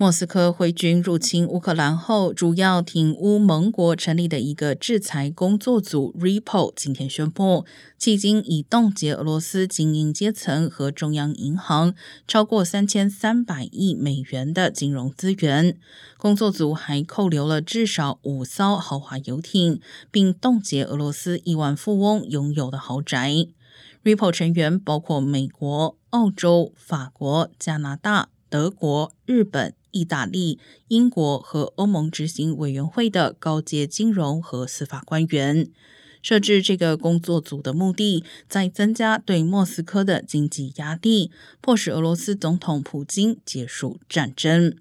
莫斯科挥军入侵乌克兰后，主要挺乌盟国成立的一个制裁工作组 （Repo） 今天宣布，迄今已冻结俄罗斯精英阶层和中央银行超过三千三百亿美元的金融资源。工作组还扣留了至少五艘豪华游艇，并冻结俄罗斯亿万富翁拥有的豪宅。Repo 成员包括美国、澳洲、法国、加拿大、德国、日本。意大利、英国和欧盟执行委员会的高阶金融和司法官员设置这个工作组的目的，在增加对莫斯科的经济压力，迫使俄罗斯总统普京结束战争。